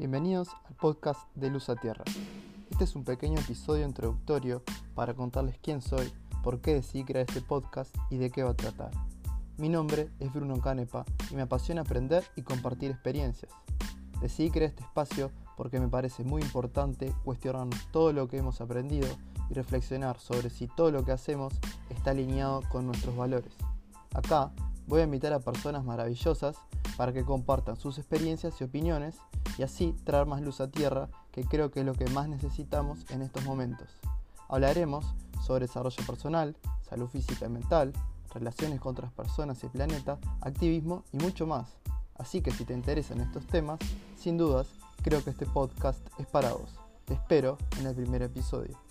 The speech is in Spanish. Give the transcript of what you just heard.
Bienvenidos al podcast de Luz a Tierra. Este es un pequeño episodio introductorio para contarles quién soy, por qué decidí crear este podcast y de qué va a tratar. Mi nombre es Bruno Canepa y me apasiona aprender y compartir experiencias. Decidí crear este espacio porque me parece muy importante cuestionarnos todo lo que hemos aprendido y reflexionar sobre si todo lo que hacemos está alineado con nuestros valores. Acá voy a invitar a personas maravillosas para que compartan sus experiencias y opiniones y así traer más luz a tierra, que creo que es lo que más necesitamos en estos momentos. Hablaremos sobre desarrollo personal, salud física y mental, relaciones con otras personas y planeta, activismo y mucho más. Así que si te interesan estos temas, sin dudas, creo que este podcast es para vos. Te espero en el primer episodio.